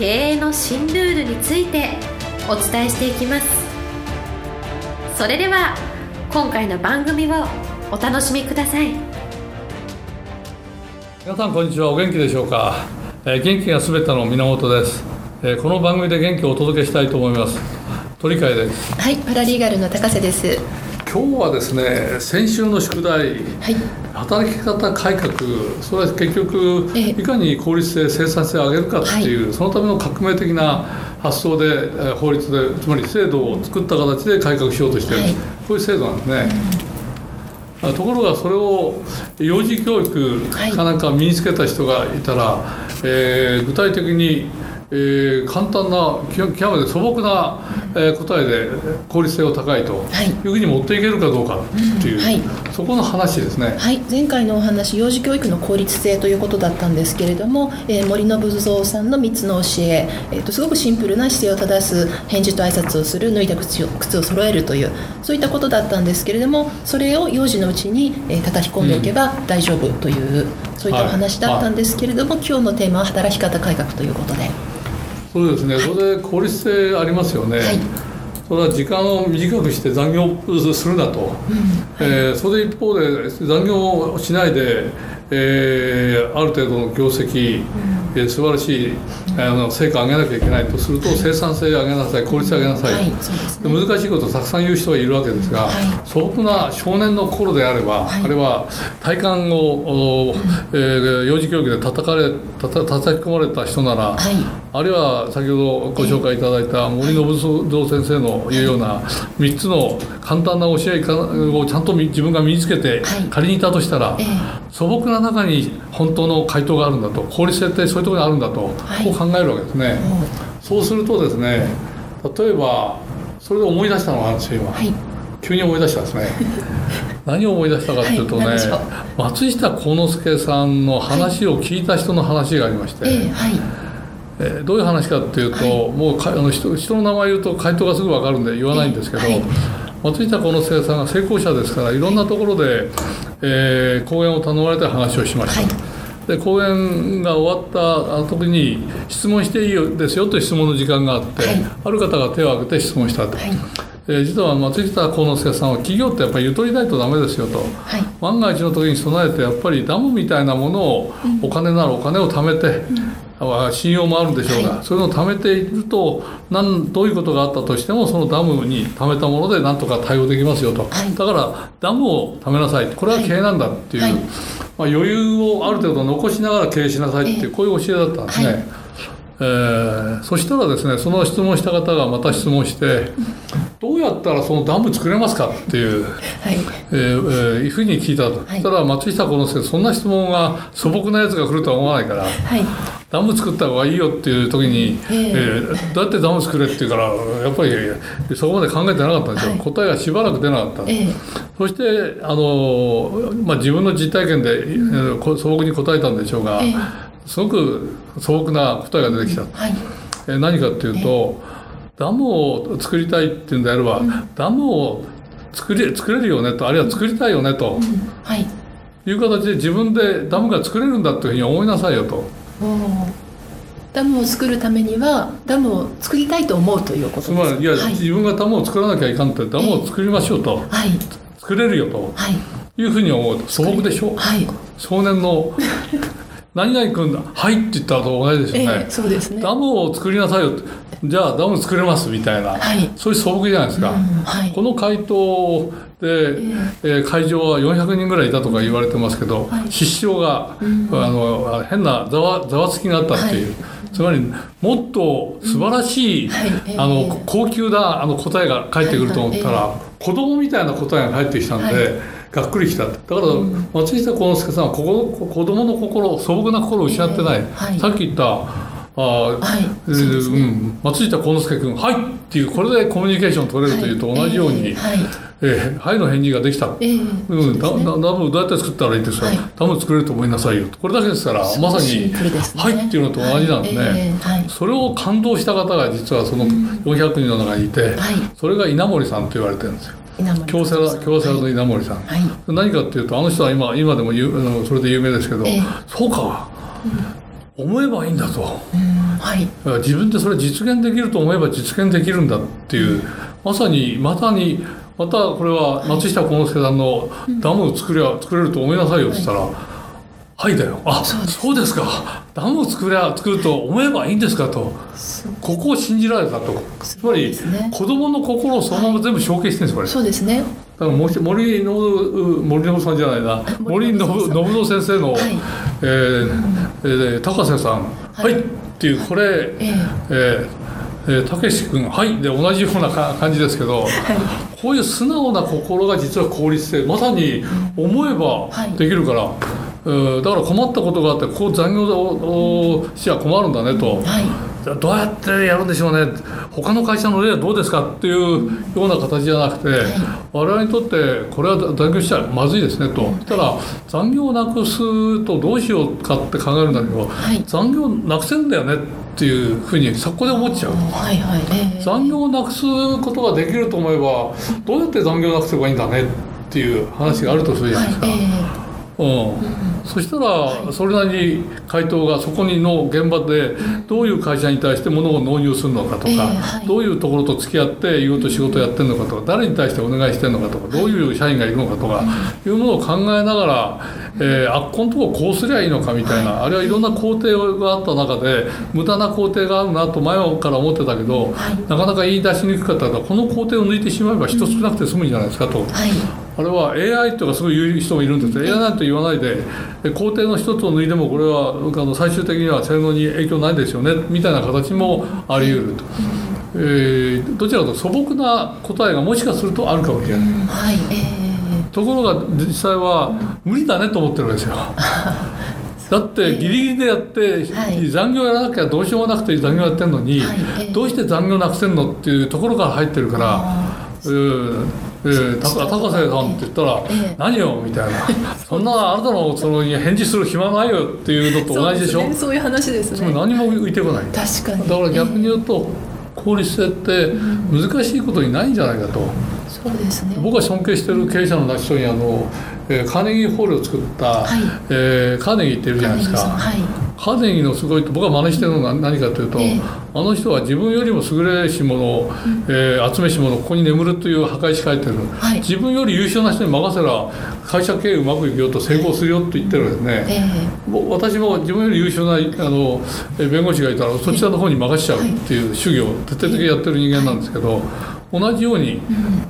経営の新ルールについてお伝えしていきます。それでは今回の番組をお楽しみください。皆さんこんにちは。お元気でしょうか、えー元気がすべての源です、えーこの番組で元気をお届けしたいと思います。鳥海です。はい、パラリーガルの高瀬です。今日はですね先週の宿題はい、働き方改革それは結局ええ。いかに効率性生産性を上げるかっていう、そのための革命的な発想でえー法律でつまり制度を作った形で改革しようとしている、はい。こういう制度なんですね、あところがそれを幼児教育はいかなんか身につけた人がいたら、えー具体的に、えー簡単な極極めて素朴な、えー答えで効率性が高いとはい。いうふうに持っていけるかどうかっていう、うんはい。そこの話ですね。はい、前回のお話、幼児教育の効率性ということだったんですけれども、えー森信蔵さんの3つの教ええーと、すごくシンプルな姿勢を正す、返事と挨拶をする、脱いだ靴を靴を揃えるという、そういったことだったんですけれども、それを幼児のうちに、えー叩き込んでおけば大丈夫という、そういったお話だったんですけれども、今日のテーマは働き方改革ということで。そうですね、それで効率性ありますよね、はい。それは時間を短くして残業するなと、えーそれで一方で残業をしないで、えーある程度の業績、えー素晴らしいあの成果を上げなきゃいけないとすると、生産性を上げなさい効率を上げなさい、はい、ね。難しいことをたくさん言う人がいるわけですが、はい。素朴な少年の頃であれば、はい。あれは体幹を、おえー幼児教育で叩かれたた叩き込まれた人なら、はい。あるいは先ほどご紹介いただいた森信蔵先生の言うような3つの簡単な教えをちゃんと自分が身につけてはい。仮にいたとしたら、え素朴な中に本当の回答があるんだと効率性ってそういうところにあるんだと、はい。こう考えるわけですね。そうするとですね例えばそれで思い出したのがあるんですよ今、はい、急に思い出したんですね。何を思い出したかっていうとね、はい。松下幸之助さんの話を聞いた人の話がありまして、えーはい、えーどういう話かっていうと、はい。もうかあの人人の名前言うと回答がすぐ分かるんで言わないんですけど、えはい。松下幸之助さんが成功者ですからいろんなところで、えー講演を頼まれて話をしました。はい。で講演が終わった時に質問していいよですよという質問の時間があって、はい。ある方が手を挙げて質問したと、はい。えー実は松下幸之助さんは企業ってやっぱりゆとりないとダメですよと。はい、万が一の時に備えてやっぱりダムみたいなものをお金ならお金を貯めて、あ信用もあるんでしょうが、はそうい。うのを貯めているとなんどういうことがあったとしてもそのダムに貯めたものでなんとか対応できますよと、はい。だからダムを貯めなさい。これは経営なんだっていう、はい。まあ、余裕をある程度残しながら経営しなさいっていうこういう教えだったんですね。はいえーそしたらですねその質問した方がまた質問してどうやったらそのダム作れますかっていうはい、えーえーいうふうに聞いたと、はい。そしたら松下幸之助そんな質問が素朴なやつが来るとは思わないからはい、ダム作った方がいいよっていう時に、えええーどうやってダム作れって言うからやっぱりそこまで考えてなかったんですよ、はい。答えがしばらく出なかったんです。えーそしてあの、まあ、自分の実体験で、えーこ素朴に答えたんでしょうが、ええすごく素朴な答えが出てきた、はい、えー何かっていうと、ダムを作りたいっていうんであれば、ダムを作り作れるよねとあるいは作りたいよねとはい、いう形で自分でダムが作れるんだというふうに思いなさいよと。ダムを作るためにはダムを作りたいと思うということですつまりいや、はい、自分がダムを作らなきゃいかんってダムを作りましょうと、はい、作れるよと。はい、いうふうに思う。と素朴でしょ、はい、少年の何々君だ。はいって言ったのと同じですえよね。ー、、そうですね。ダムを作りなさいよじゃあダム作れますみたいな、はい。そういう素朴じゃないですか、うんはい。この回答で、えー会場は400人ぐらいいたとか言われてますけど、はい。失笑が、あの変なざわざわつきがあったっていう、つまりもっと素晴らしい、はい。えーあの高級なあの答えが返ってくると思ったら、は子供みたいな答えが返ってきたんで、はいがっくりきた。だから松下幸之助さんはここ子供の心素朴な心を失ってない、えーはい。さっき言ったあはい。えね。うん、松下幸之助君「はい」っていうこれでコミュニケーション取れるというと同じように「はい。えーはい」の返事ができた。ええうん、ね。だダムどうやって作ったらいいですか、はい。ダム作れると思いなさいよこれだけですからまさにシンプルです「ね。はい」っていうのと同じなんですね、はいええはい。それを感動した方が実はその400人の中にいて、はい。それが稲森さんと言われてるんですよ稲森京セラ京セラの稲森さん、はい。何かっていうとあの人は今今でもそれで有名ですけど、ええ。そうか、思えばいいんだと。うんはい。自分でそれ実現できると思えば実現できるんだっていう。まさにまさにまたこれは松下幸之助さんの「ダムを作りゃ作れると思いなさいよ」って言ったら「はい」だよ「あそうです。そうですか。ダムを作りゃ作ると思えばいいんですか」と。ここを信じられたと。つまりね。子供の心をそのまま全部承継してるんですこれ。そうですね。だから森森信さんじゃないな。森森信信先生の、はい。えーえー高瀬さん「はい」っていうこれ、ええ。えーえーたけし君「はい」で同じようなか感じですけど、こういう素直な心が実は効率性まさに思えばはい。できるから、えーだから困ったことがあってこう残業をしちゃ困るんだねと。はいじゃあどうやってやるんでしょうね他の会社の例はどうですかっていうような形じゃなくて、我々にとってこれは残業しちゃまずいですねと、そしたら残業をなくすとどうしようかって考えるんだけど、はい残業なくせんだよねっていうふうにそこで思っちゃう。はいはいええ残業をなくすことができると思えばどうやって残業をなくせばいいんだねっていう話があるとするじゃないですか。はいうん、そしたらそれなりに回答がそこにの現場でどういう会社に対して物を納入するのかとか、ええはい。どういうところと付き合っていろいろと仕事をやってるのかとか誰に対してお願いしてるのかとかどういう社員がいるのかとかいうものを考えながら、えー、あっこのとここうすりゃいいのかみたいなあるいはいろんな工程があった中で無駄な工程があるなと前から思ってたけど、なかなか言い出しにくかったからこの工程を抜いてしまえば人少なくて済むんじゃないですかと。はいあれは AI とかすごい言う人もいるんです。けど AI なんて言わないでで工程の一つを抜いてもこれはあの最終的には性能に影響ないですよねみたいな形もあり得ると、えーどちらかというと素朴な答えがもしかするとあるかもしれない、うん。はい。えところが実際は無理だねと思ってるわけですよ。だってギリギリでやって、はい。残業やらなきゃどうしようもなくて残業やってるのに、どうして残業なくせんのっていうところから入ってるから、あえーえー、高高瀬さんって言ったらええ「何よ」みたいな「そんなあなたのその返事する暇ないよ」っていうのと同じでしょ？そういう話ですね。何も浮いてこない。だ確かに。から逆に言うと効率性って難しいことにないんじゃないかと。そうですね。僕は尊敬してる経営者の人にあの、えーカーネギーホールを作った、はい。えーカーネギーっているじゃないですか。はいカーネギーのすごいと僕が真似してるのが何かというと、ええ。あの人は自分よりも優れし者、えー集めし者ここに眠るという破壊し書いてる、はい。自分より優秀な人に任せら会社経営うまくいくよと成功するよと言ってるんですね、え私も自分より優秀なあのえ弁護士がいたらそちらの方に任せちゃうっていう主義を徹底的にやってる人間なんですけど同じように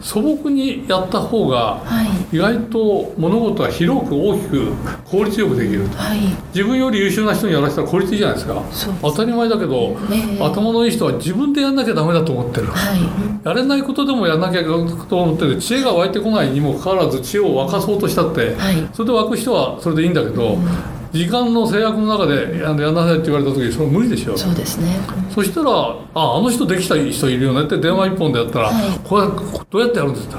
素朴にやった方がはい。意外と物事は広く大きく効率よくできる。はい。自分より優秀な人にやらせたら効率いいじゃないですか。当たり前だけど、ええ。頭のいい人は自分でやんなきゃダメだと思ってる。はい。やれないことでもやんなきゃと思ってる。知恵が湧いてこないにもかかわらず知恵を沸かそうとしたって、はい。それで湧く人はそれでいいんだけど、時間の制約の中でやんなさいって言われた時それ無理でしょ。そうですね。そしたらああの人できた人いるよねって電話一本でやったら、はい。これどうやってやるんですか、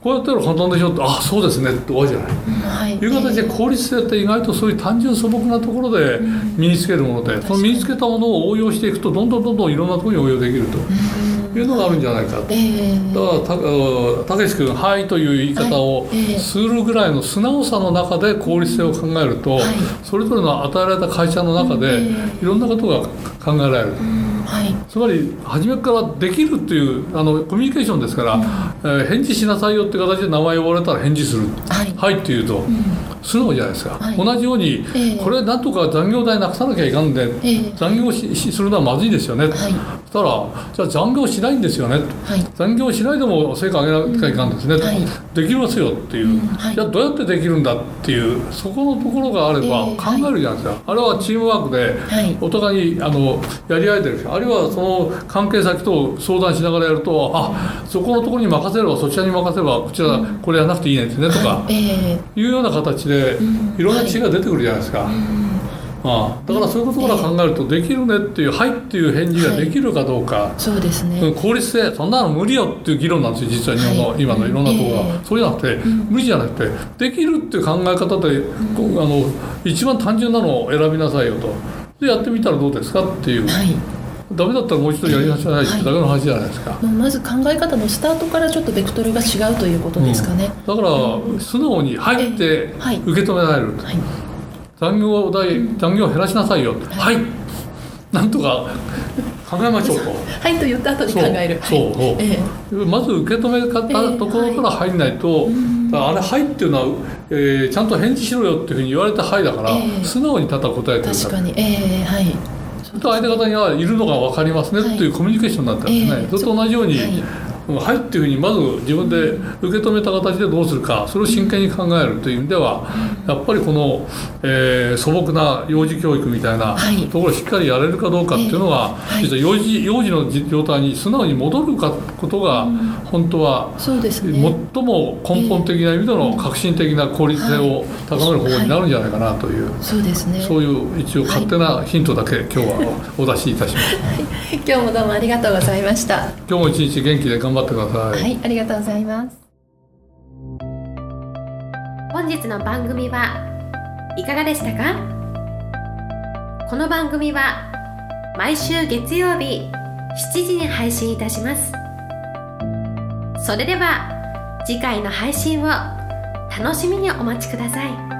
こうやったら簡単でしょってあそうですねって終わりじゃない。はい。いう形で効率性って意外とそういう単純素朴なところで身につけるもので、その身につけたものを応用していくとどんどんどんどんいろんなところに応用できるというのがあるんじゃないかと。ええ。だからたけし君「はい」という言い方をするぐらいの素直さの中で効率性を考えると、はい。それぞれの与えられた会社の中でえいろんなことが考えられる。うんはい。つまり初めからできるっていうあのコミュニケーションですから、えー返事しなさいよって形で名前呼ばれたら返事する「はい。はい」って言うと、素直じゃないですか、はい。同じように、ええ。これなんとか残業代なくさなきゃいかんで、ええ。残業ししするのはまずいですよね、はい。そしたらじゃあ残業しないんですよねはい。残業しないでも成果上げなきゃいかんですね、はい。できますよっていう、はい。じゃあどうやってできるんだっていうそこのところがあればええ考えるじゃないですか、あれはチームワークではい。お互いにあのやり合えてるしあるいはその関係先と相談しながらやるとあそこのところに任せればそちらに任せればこちらこれやらなくていいねってねとかええ。いうような形でいろんな知恵が出てくるじゃないですか。ああだからそういうことから考えると、できるねっていう「はい」っていう返事ができるかどうか、そうですね、うん効率性そんなの無理よっていう議論なんですよ実は日本の、はい。今のいろんなところが、ええそうじゃなくて、無理じゃなくてできるっていう考え方で、あの一番単純なのを選びなさいよと。でやってみたらどうですかっていう、はいダメだったらもう一度やりなさいってだけの話じゃないですか、もうまず考え方のスタートからちょっとベクトルが違うということですかね、だから素直に「はい」ってええ。はい。受け止められる、はい。残業代残業を減らしなさいよ。はい、なんとか考えましょうと。はいと言った後に考える。そうそう。そう。えまず受け止め方ところから入んないと、あれ「はい」っていうのは、えーちゃんと返事しろよっていうふうに言われた「はい」だから、ええ。素直にただ答えてるかえ確からに。ええはいと相手方にはいるのが分かりますねはいっていうコミュニケーションになったんですね、ええ。それと同じように「はいうんはい」っていうふうにまず自分で受け止めた形でどうするかそれを真剣に考えるという意味ではやっぱりこの、えー素朴な幼児教育みたいなはい。ところをしっかりやれるかどうかっていうのが、ええ。はい。実は幼児幼児の状態に素直に戻るかことが本当はそうですね。最も根本的な意味での革新的な効率性を高める方法になるんじゃないかなという、そうですね。そういう一応勝手なヒントだけ今日はお出しいたします。今日もどうもありがとうございました。今日も一日元気で頑張ってください。はいありがとうございます。本日の番組はいかがでしたか？この番組は毎週月曜日7時に配信いたします。それでは次回の配信を楽しみにお待ちください